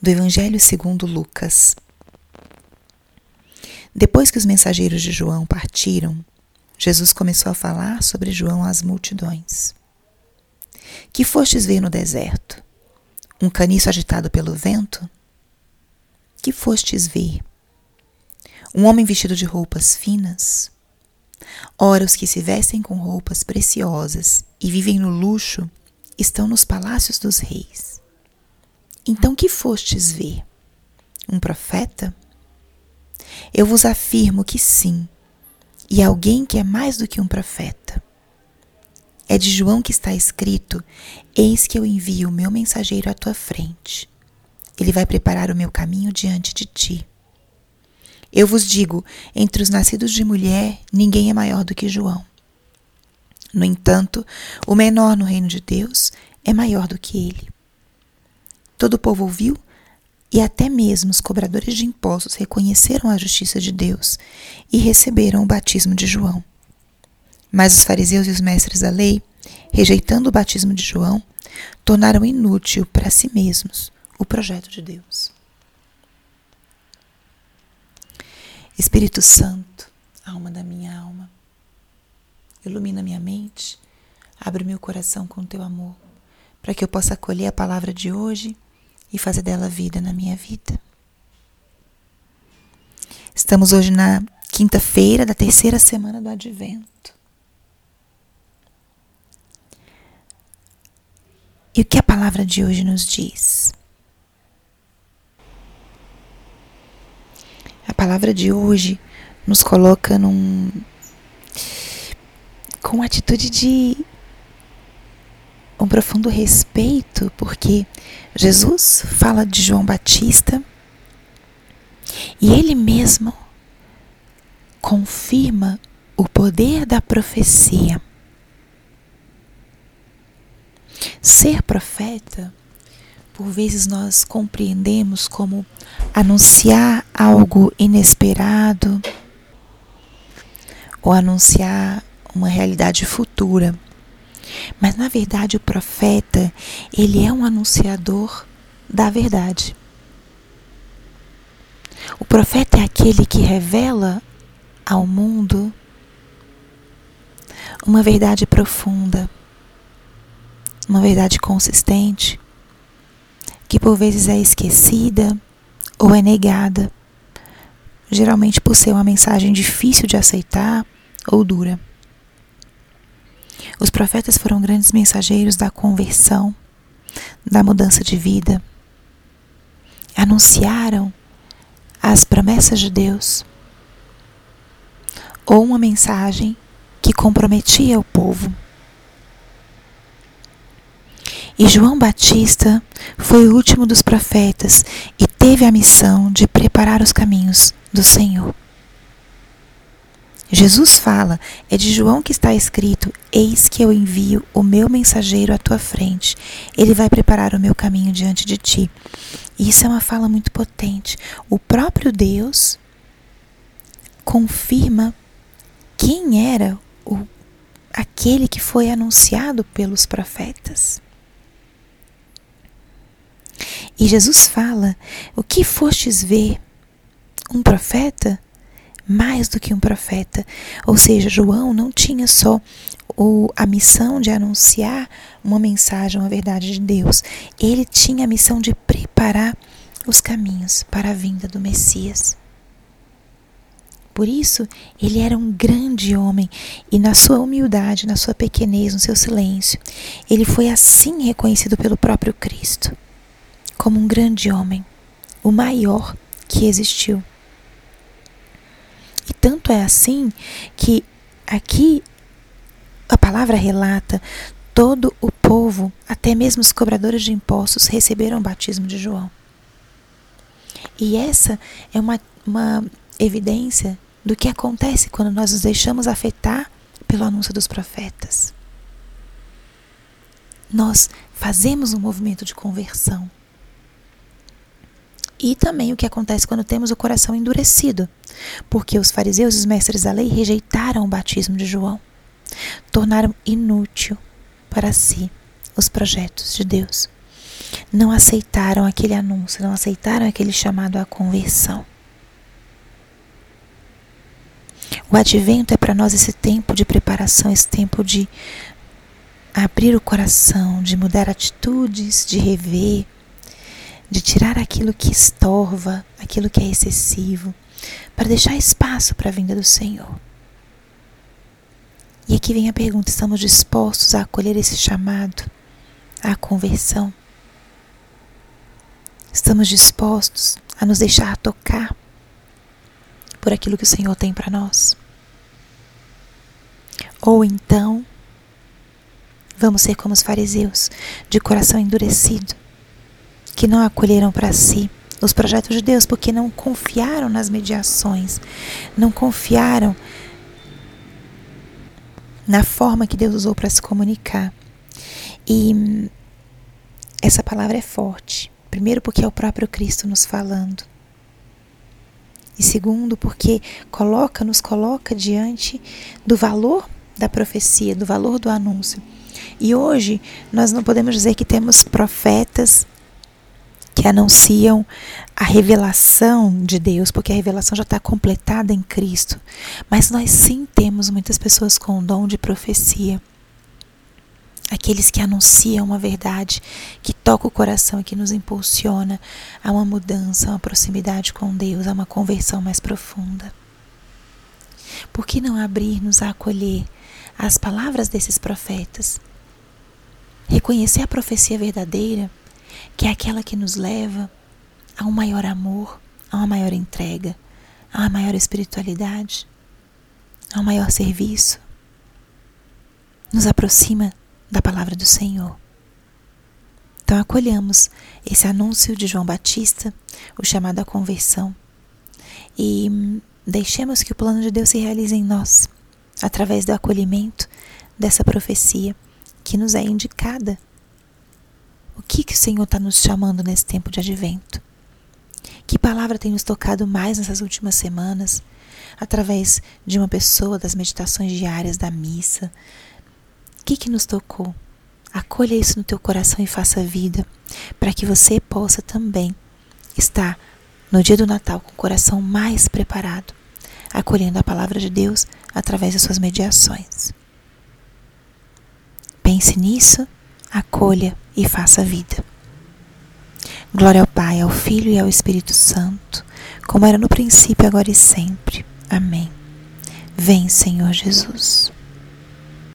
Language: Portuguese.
do Evangelho segundo Lucas. Depois que os mensageiros de João partiram, Jesus começou a falar sobre João às multidões. Que fostes ver no deserto? Um caniço agitado pelo vento? Que fostes ver? Um homem vestido de roupas finas? Ora, os que se vestem com roupas preciosas e vivem no luxo estão nos palácios dos reis. Então que fostes ver? Um profeta? Eu vos afirmo que sim, e alguém que é mais do que um profeta. É de João que está escrito: Eis que eu envio o meu mensageiro à tua frente. Ele vai preparar o meu caminho diante de ti. Eu vos digo: entre os nascidos de mulher, ninguém é maior do que João. No entanto, o menor no reino de Deus é maior do que ele. Todo o povo ouviu e até mesmo os cobradores de impostos reconheceram a justiça de Deus e receberam o batismo de João. Mas os fariseus e os mestres da lei, rejeitando o batismo de João, tornaram inútil para si mesmos o projeto de Deus. Espírito Santo, alma da minha alma, ilumina minha mente, abre meu coração com teu amor, para que eu possa acolher a palavra de hoje e fazer dela vida na minha vida. Estamos hoje na quinta-feira da terceira semana do Advento. E o que a palavra de hoje nos diz? A palavra de hoje nos coloca num com atitude de um profundo respeito, porque Jesus fala de João Batista e ele mesmo confirma o poder da profecia. Ser profeta, por vezes nós compreendemos como anunciar algo inesperado ou anunciar uma realidade futura. Mas na verdade o profeta, ele é um anunciador da verdade. O profeta é aquele que revela ao mundo uma verdade profunda, uma verdade consistente, que por vezes é esquecida ou é negada, geralmente por ser uma mensagem difícil de aceitar ou dura. Os profetas foram grandes mensageiros da conversão, da mudança de vida. Anunciaram as promessas de Deus ou uma mensagem que comprometia o povo. E João Batista foi o último dos profetas e teve a missão de preparar os caminhos do Senhor. Jesus fala, é de João que está escrito: Eis que eu envio o meu mensageiro à tua frente. Ele vai preparar o meu caminho diante de ti. Isso é uma fala muito potente. O próprio Deus confirma quem era o, aquele que foi anunciado pelos profetas. E Jesus fala: O que fostes ver? Um profeta? Mais do que um profeta. Ou seja, João não tinha só o, a missão de anunciar uma mensagem, uma verdade de Deus. Ele tinha a missão de preparar os caminhos para a vinda do Messias. Por isso, ele era um grande homem e, na sua humildade, na sua pequenez, no seu silêncio, ele foi assim reconhecido pelo próprio Cristo como um grande homem, o maior que existiu. E tanto é assim que aqui a palavra relata todo o povo, até mesmo os cobradores de impostos, receberam o batismo de João. E essa é uma, uma evidência do que acontece quando nós nos deixamos afetar pelo anúncio dos profetas. Nós fazemos um movimento de conversão. E também o que acontece quando temos o coração endurecido, porque os fariseus e os mestres da lei rejeitaram o batismo de João, tornaram inútil para si os projetos de Deus. não aceitaram aquele anúncio, não aceitaram aquele chamado à conversão. O advento é para nós esse tempo de preparação, esse tempo de abrir o coração, de mudar atitudes, de rever, de tirar aquilo que estorva, aquilo que é excessivo, para deixar espaço para a vinda do Senhor. E aqui vem a pergunta: estamos dispostos a acolher esse chamado à conversão? Estamos dispostos a nos deixar tocar por aquilo que o Senhor tem para nós? Ou então, vamos ser como os fariseus, de coração endurecido, que não acolheram para si os projetos de Deus porque não confiaram nas mediações, não confiaram na forma que Deus usou para se comunicar. E essa palavra é forte. Primeiro, porque é o próprio Cristo nos falando. E segundo, porque coloca, nos coloca diante do valor da profecia, do valor do anúncio. E hoje nós não podemos dizer que temos profetas que anunciam a revelação de Deus, porque a revelação já está completada em Cristo. Mas nós sim temos muitas pessoas com o dom de profecia. Aqueles que anunciam uma verdade, que toca o coração e que nos impulsiona a uma mudança, a uma proximidade com Deus, a uma conversão mais profunda. Por que não abrir-nos a acolher as palavras desses profetas? Reconhecer a profecia verdadeira que é aquela que nos leva a um maior amor, a uma maior entrega, a uma maior espiritualidade, a um maior serviço. Nos aproxima da palavra do Senhor. Então acolhamos esse anúncio de João Batista, o chamado à conversão, e deixemos que o plano de Deus se realize em nós, através do acolhimento dessa profecia que nos é indicada o que, que o Senhor está nos chamando nesse tempo de advento? Que palavra tem nos tocado mais nessas últimas semanas? Através de uma pessoa, das meditações diárias da missa. O que, que nos tocou? Acolha isso no teu coração e faça vida, para que você possa também estar no dia do Natal com o coração mais preparado, acolhendo a palavra de Deus através das suas mediações. Pense nisso acolha e faça vida. Glória ao Pai, ao Filho e ao Espírito Santo, como era no princípio, agora e sempre. Amém. Vem, Senhor Jesus.